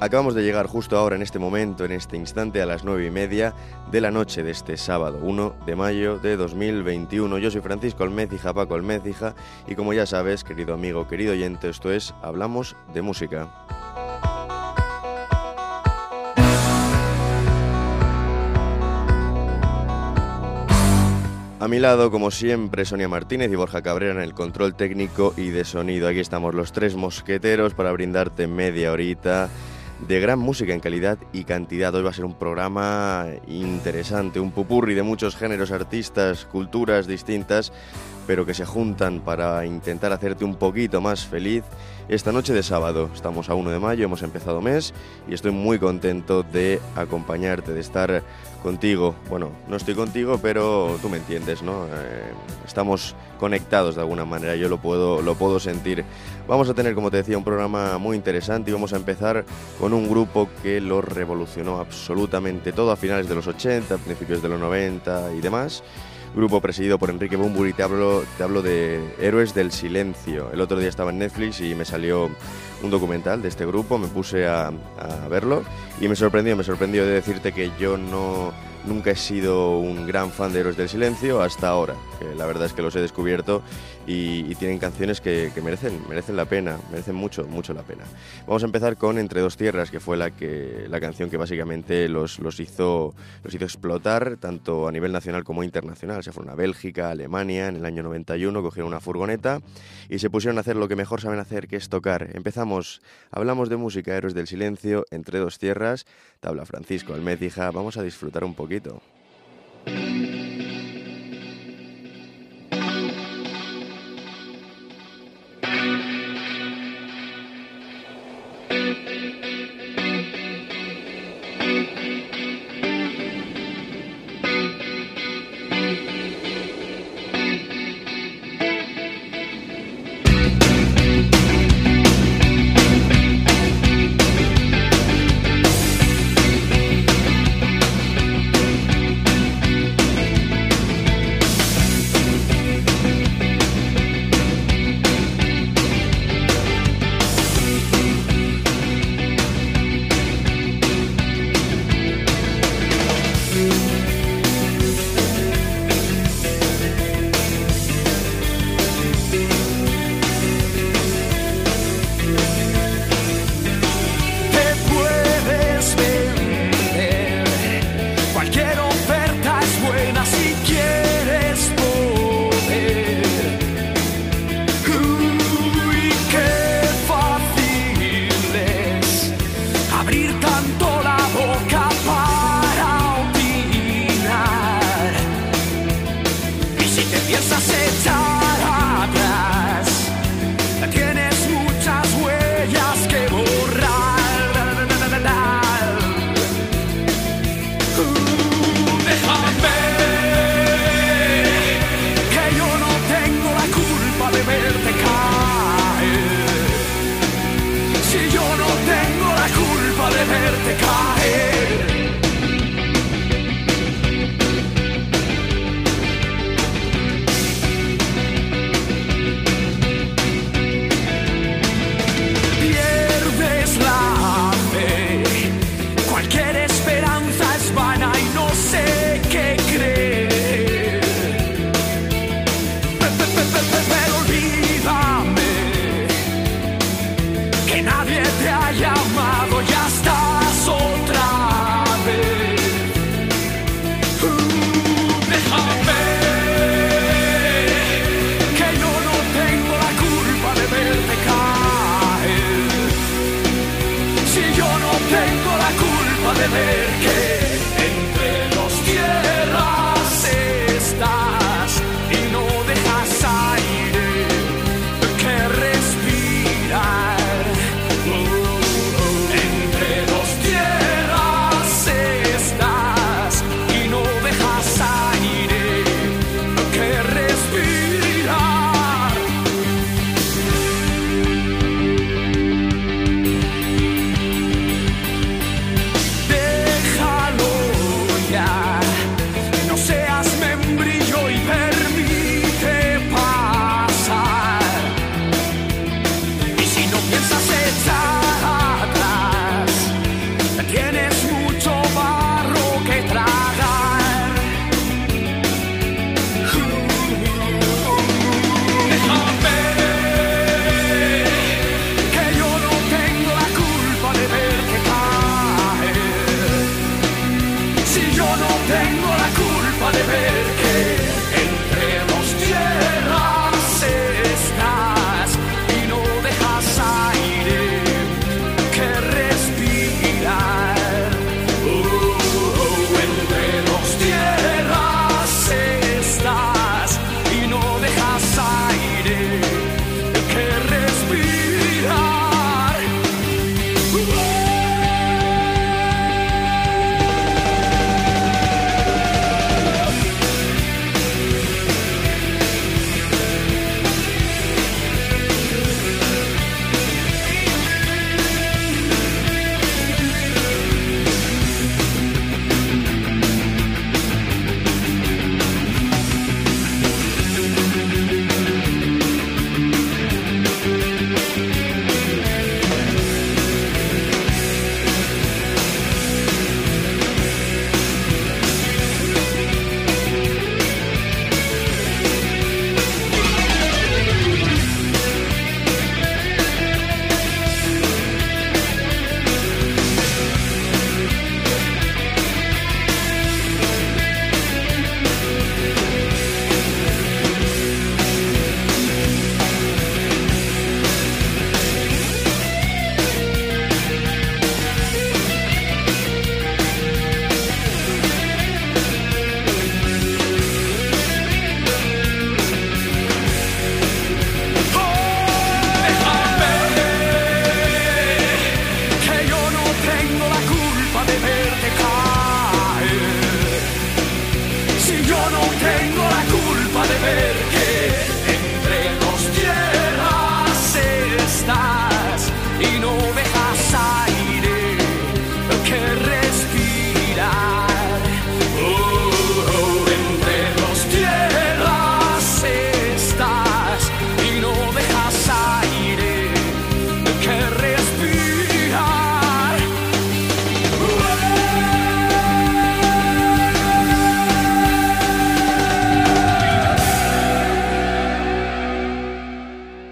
Acabamos de llegar justo ahora, en este momento, en este instante, a las nueve y media de la noche de este sábado 1 de mayo de 2021. Yo soy Francisco Almécija, Paco Almécija, y como ya sabes, querido amigo, querido oyente, esto es Hablamos de Música. A mi lado, como siempre, Sonia Martínez y Borja Cabrera en el control técnico y de sonido. Aquí estamos los tres mosqueteros para brindarte media horita de gran música en calidad y cantidad. Hoy va a ser un programa interesante, un pupurri de muchos géneros, artistas, culturas distintas, pero que se juntan para intentar hacerte un poquito más feliz esta noche de sábado. Estamos a 1 de mayo, hemos empezado mes y estoy muy contento de acompañarte, de estar contigo. Bueno, no estoy contigo, pero tú me entiendes, ¿no? Eh, estamos conectados de alguna manera, yo lo puedo, lo puedo sentir. Vamos a tener, como te decía, un programa muy interesante y vamos a empezar con un grupo que lo revolucionó absolutamente todo a finales de los 80, principios de los 90 y demás grupo presidido por Enrique Bumburi. Te hablo, te hablo de Héroes del Silencio. El otro día estaba en Netflix y me salió un documental de este grupo, me puse a, a verlo y me sorprendió, me sorprendió de decirte que yo no Nunca he sido un gran fan de Héroes del Silencio hasta ahora, que la verdad es que los he descubierto y, tienen canciones que, merecen, merecen la pena, merecen mucho, mucho la pena. Vamos a empezar con Entre dos tierras, que fue la, que, la canción que básicamente los, los, hizo, los hizo explotar tanto a nivel nacional como internacional. Se fueron a Bélgica, Alemania, en el año 91, cogieron una furgoneta y se pusieron a hacer lo que mejor saben hacer, que es tocar. Empezamos, hablamos de música, Héroes del Silencio, Entre dos tierras, tabla Francisco Almécija, vamos a disfrutar un poquito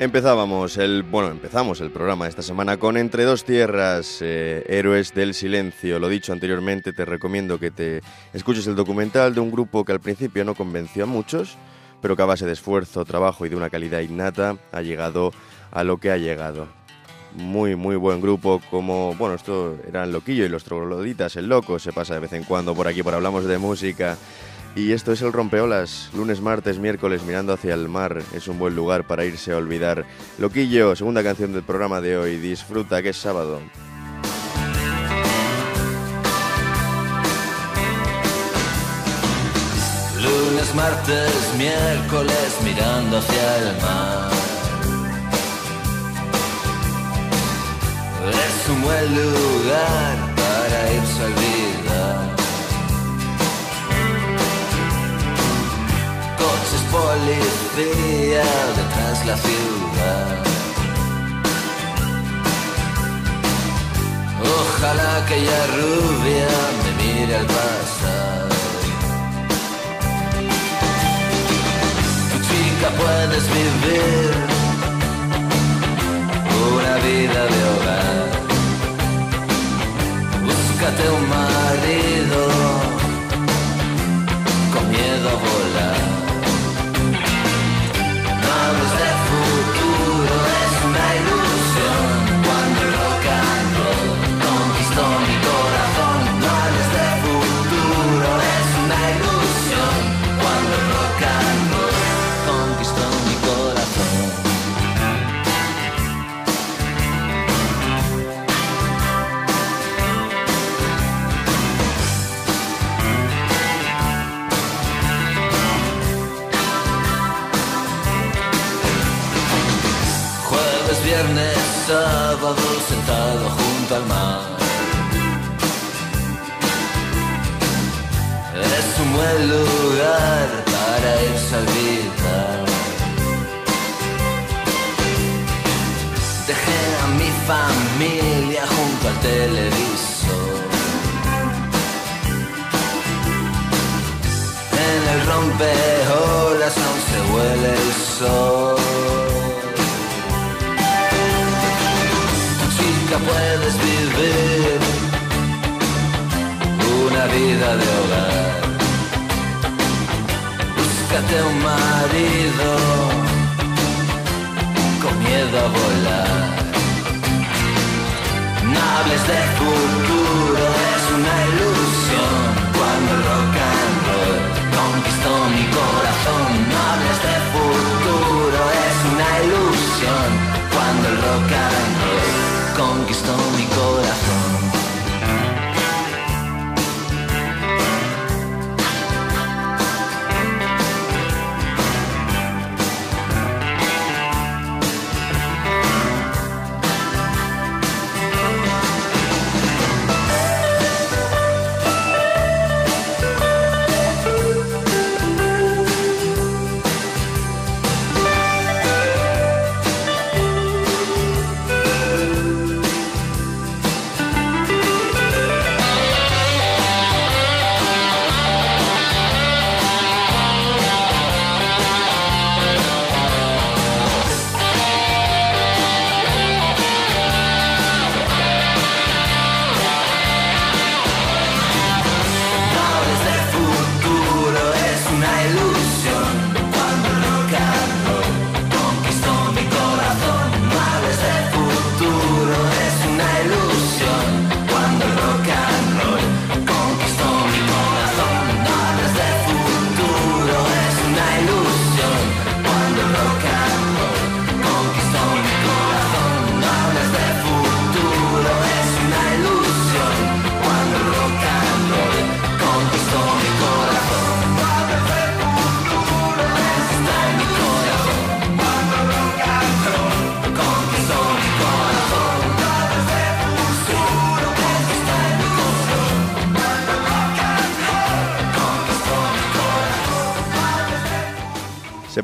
Empezábamos el, bueno, empezamos el programa esta semana con Entre dos tierras, eh, héroes del silencio. Lo dicho anteriormente, te recomiendo que te escuches el documental de un grupo que al principio no convenció a muchos, pero que a base de esfuerzo, trabajo y de una calidad innata ha llegado a lo que ha llegado. Muy, muy buen grupo, como, bueno, esto eran Loquillo y los Trogloditas, el Loco, se pasa de vez en cuando por aquí, por hablamos de música. Y esto es el rompeolas, lunes, martes, miércoles, mirando hacia el mar. Es un buen lugar para irse a olvidar. Loquillo, segunda canción del programa de hoy. Disfruta que es sábado. Lunes, martes, miércoles, mirando hacia el mar. Es un buen lugar para irse a olvidar. Policía detrás la ciudad. Ojalá aquella rubia me mire al pasar. Tu chica puedes vivir una vida de hogar. Búscate un marido con miedo a volar. De futuro Chica puedes vivir una vida de hogar. Búscate un marido con miedo a volar. No hables de futuro, es una ilusión. Cuando el rock and roll conquistó mi corazón. No hables de futuro, es una ilusión. Cuando el rock and conquistó mi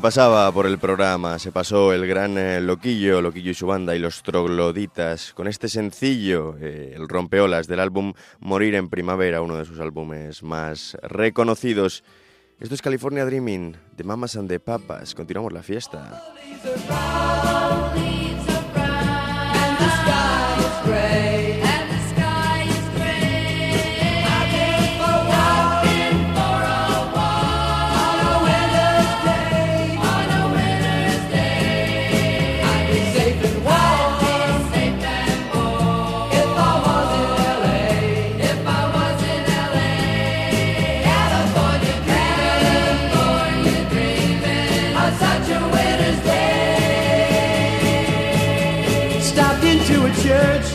pasaba por el programa, se pasó el gran eh, Loquillo, Loquillo y su banda y los Trogloditas con este sencillo, eh, el rompeolas del álbum Morir en Primavera, uno de sus álbumes más reconocidos. Esto es California Dreaming de Mamas and the Papas. Continuamos la fiesta. Church.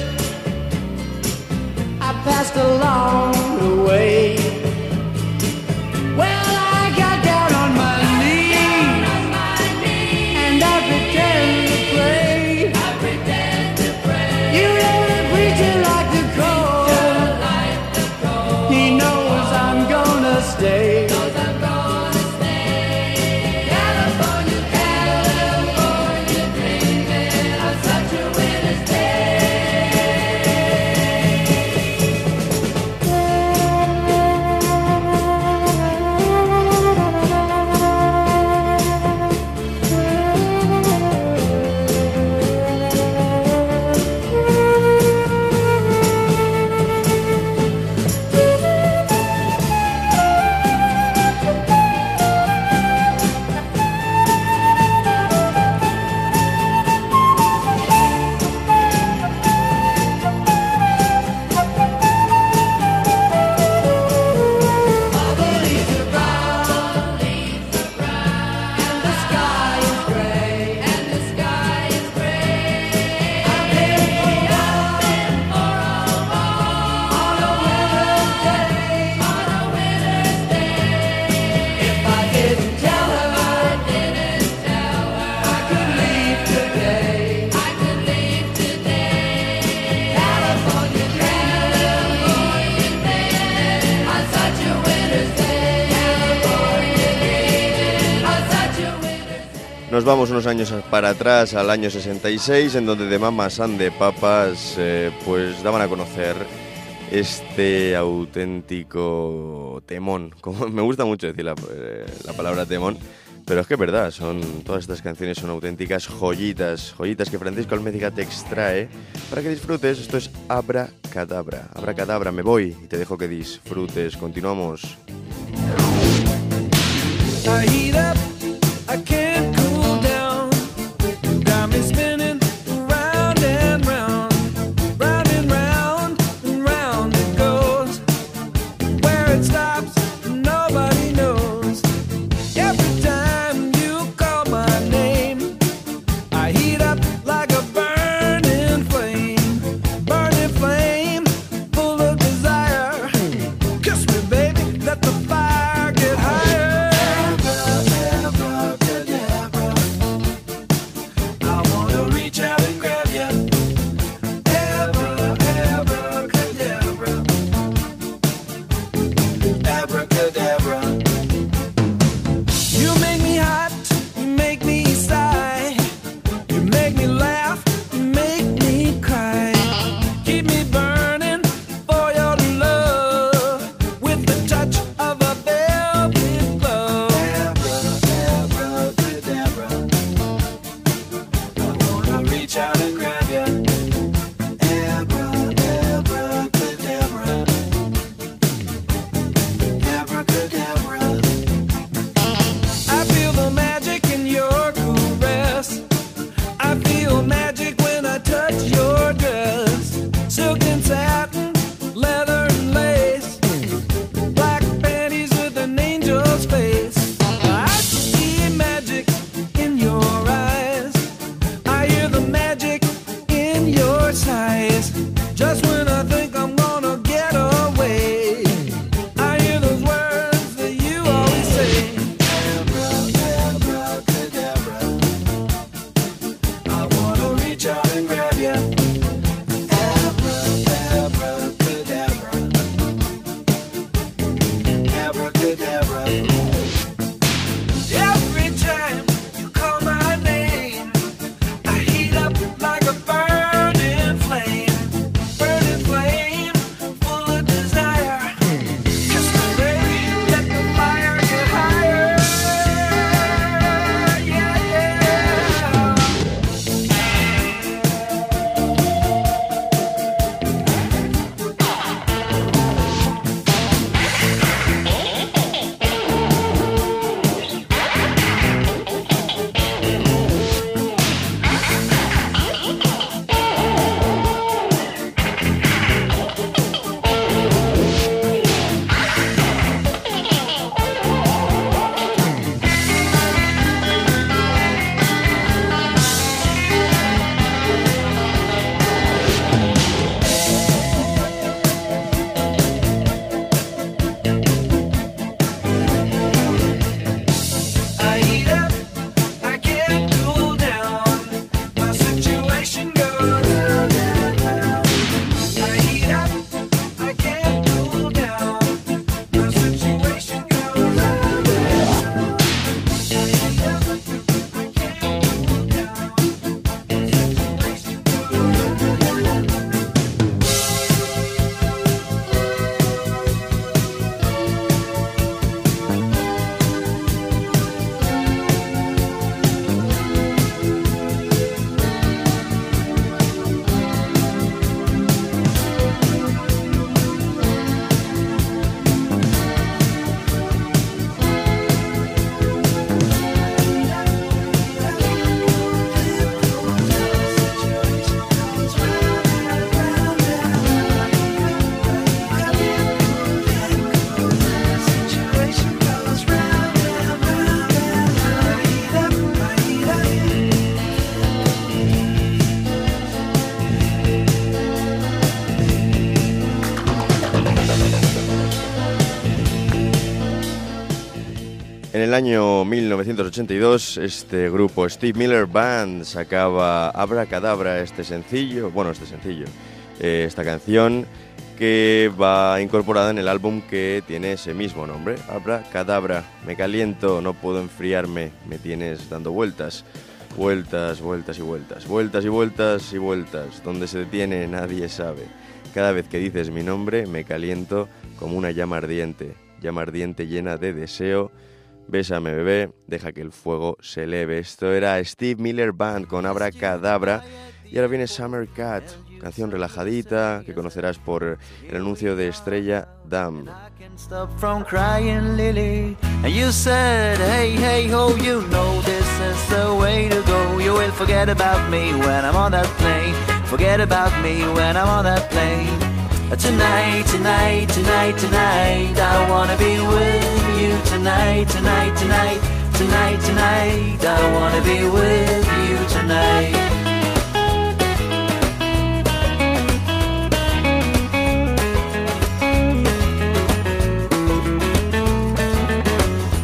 I passed along the way. Vamos unos años para atrás, al año 66, en donde de Mamas and de Papas eh, pues daban a conocer este auténtico temón. Como me gusta mucho decir la, eh, la palabra temón, pero es que es verdad, son, todas estas canciones son auténticas joyitas, joyitas que Francisco Almédiga te extrae para que disfrutes. Esto es Abra Cadabra. Abra Cadabra, me voy y te dejo que disfrutes. Continuamos. I el año 1982, este grupo Steve Miller Band sacaba Abracadabra, este sencillo, bueno, este sencillo, eh, esta canción que va incorporada en el álbum que tiene ese mismo nombre, Abracadabra. Me caliento, no puedo enfriarme, me tienes dando vueltas. Vueltas, vueltas y vueltas, vueltas y vueltas y vueltas. Donde se detiene nadie sabe. Cada vez que dices mi nombre me caliento como una llama ardiente, llama ardiente llena de deseo. Bésame bebé, deja que el fuego se eleve. Esto era Steve Miller Band con Abracadabra. Y ahora viene Summer Cat, canción relajadita que conocerás por el anuncio de Estrella Dam. Tonight, tonight, tonight, tonight, I wanna be with. Tonight, tonight, tonight, tonight, tonight, I wanna be with you tonight.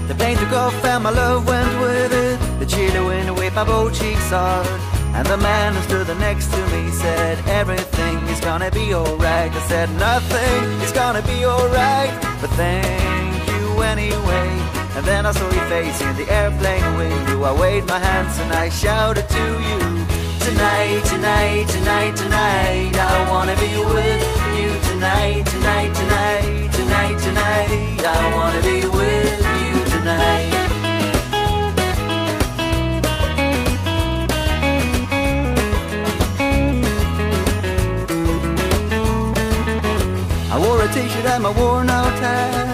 The plane took off and my love went with it. The chilly wind whipped my both cheeks hard. And the man who stood next to me said, Everything is gonna be alright. I said, Nothing is gonna be alright. But you anyway. And then I saw your face in the airplane window. I waved my hands and I shouted to you. Tonight, tonight, tonight, tonight, I wanna be with you. Tonight, tonight, tonight, tonight, tonight, I wanna be with you tonight. I wore a t-shirt and my worn out hat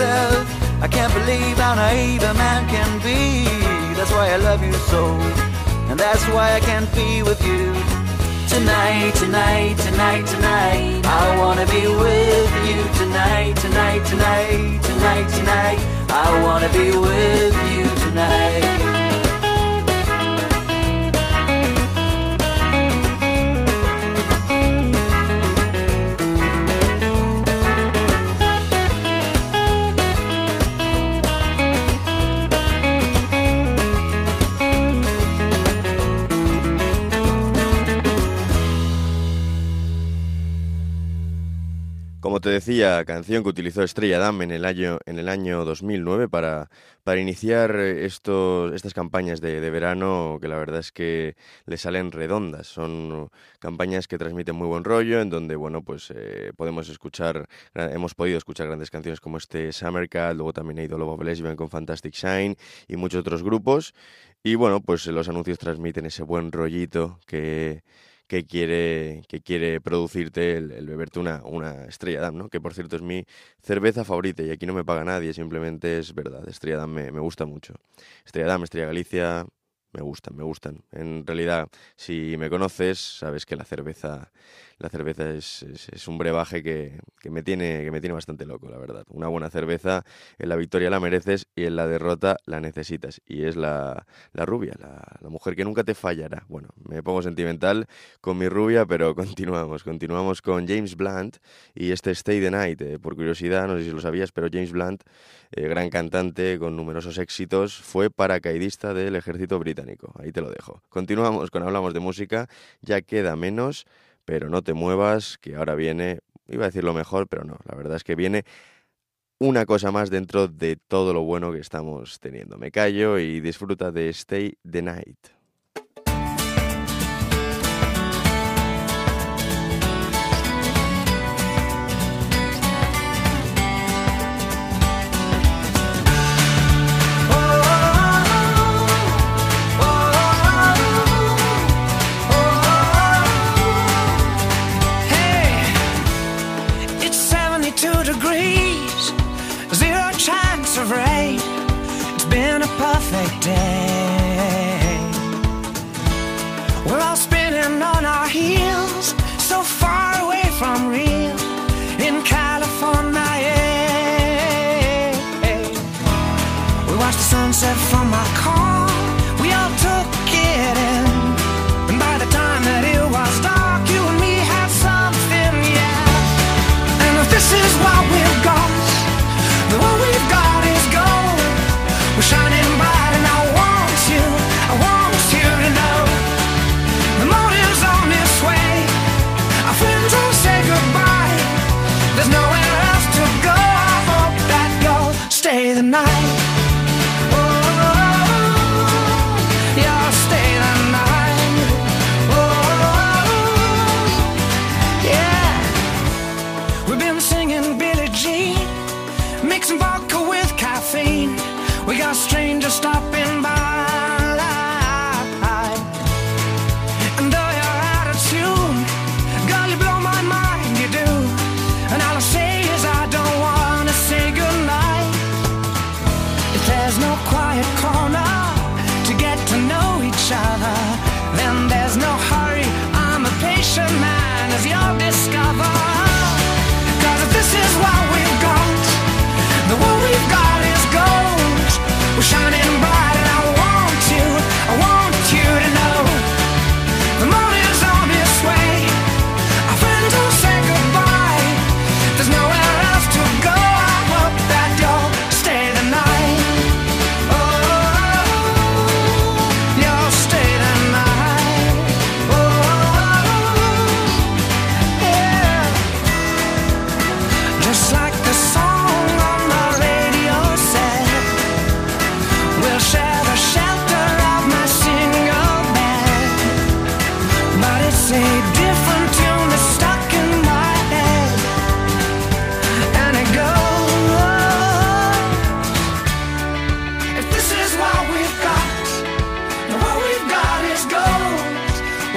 herself I can't believe how naive a man can be. That's why I love you so. And that's why I can't be with you. Tonight, tonight, tonight, tonight. I wanna be with you. Tonight, tonight, tonight, tonight, tonight. I wanna be with you tonight Te decía, canción que utilizó Estrella Damm en el año, en el año 2009 para, para iniciar eh, estos, estas campañas de, verano que la verdad es que le salen redondas. Son campañas que transmiten muy buen rollo, en donde bueno pues eh, podemos escuchar, hemos podido escuchar grandes canciones como este Summer Cat, luego también ha ido Love of Lesbian con Fantastic Shine y muchos otros grupos. Y bueno, pues los anuncios transmiten ese buen rollito que, que quiere, que quiere producirte el, beberte una, una Estrella Damm, ¿no? Que por cierto es mi cerveza favorita y aquí no me paga nadie, simplemente es verdad. Estrella Damm me, me gusta mucho. Estrella Damm, Estrella Galicia, me gustan, me gustan. En realidad, si me conoces, sabes que la cerveza, la cerveza es, es- un brebaje que, que me tiene, que me tiene bastante loco, la verdad. Una buena cerveza, en la victoria la mereces y en la derrota la necesitas. Y es la, la rubia, la, la mujer que nunca te fallará. Bueno, me pongo sentimental con mi rubia, pero continuamos. Continuamos con James Blunt y este Stay the Night. eh, por curiosidad, no sé si lo sabías, pero James Blunt, eh, gran cantante con numerosos éxitos, fue paracaidista del ejército británico. Ahí te lo dejo. Continuamos con Hablamos de Música. Ya queda menos, pero no te muevas, que ahora viene, iba a decir lo mejor, pero no. La verdad es que viene una cosa más dentro de todo lo bueno que estamos teniendo. Me callo y disfruta de Stay the Night.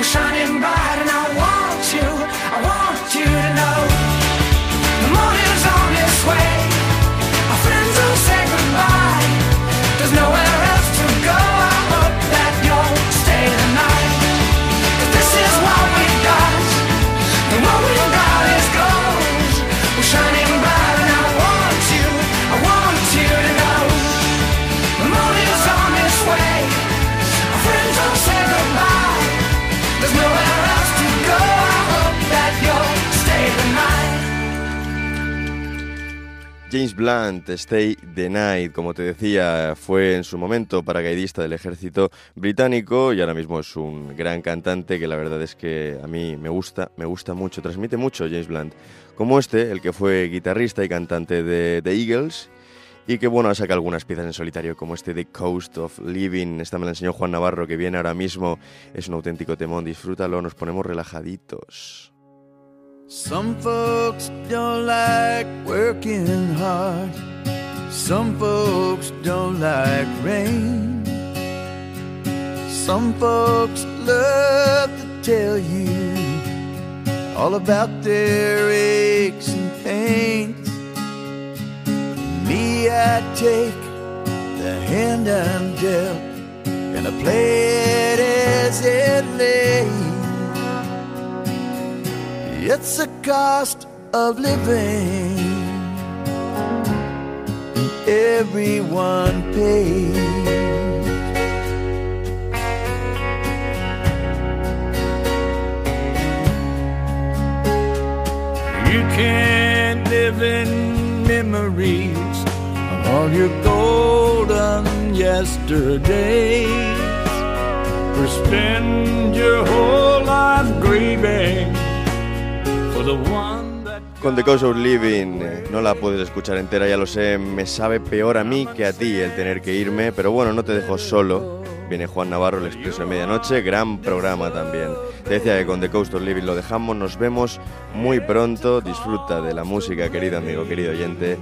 Shining bright, James Blunt, Stay the Night, como te decía, fue en su momento paracaidista del ejército británico y ahora mismo es un gran cantante que la verdad es que a mí me gusta, me gusta mucho, transmite mucho James Blunt, como este, el que fue guitarrista y cantante de The Eagles y que bueno, saca algunas piezas en solitario como este The Coast of Living, esta me la enseñó Juan Navarro que viene ahora mismo, es un auténtico temón, disfrútalo, nos ponemos relajaditos. Some folks don't like working hard. Some folks don't like rain. Some folks love to tell you all about their aches and pains. Me, I take the hand I'm dealt and I play it as it lays. It's a cost of living. Everyone pays. You can't live in memories of all your golden yesterdays. Or spend your whole life grieving Con The Coast of Living eh, no la puedes escuchar entera, ya lo sé, me sabe peor a mí que a ti el tener que irme, pero bueno, no te dejo solo. Viene Juan Navarro, el Expreso de Medianoche, gran programa también. Te decía que con The Coast of Living lo dejamos, nos vemos muy pronto. Disfruta de la música, querido amigo, querido oyente,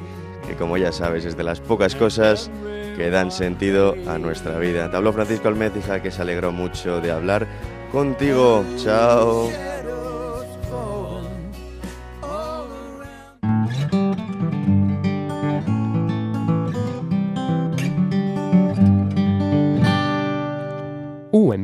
que como ya sabes es de las pocas cosas que dan sentido a nuestra vida. Te habló Francisco Almecija, que se alegró mucho de hablar contigo. Chao.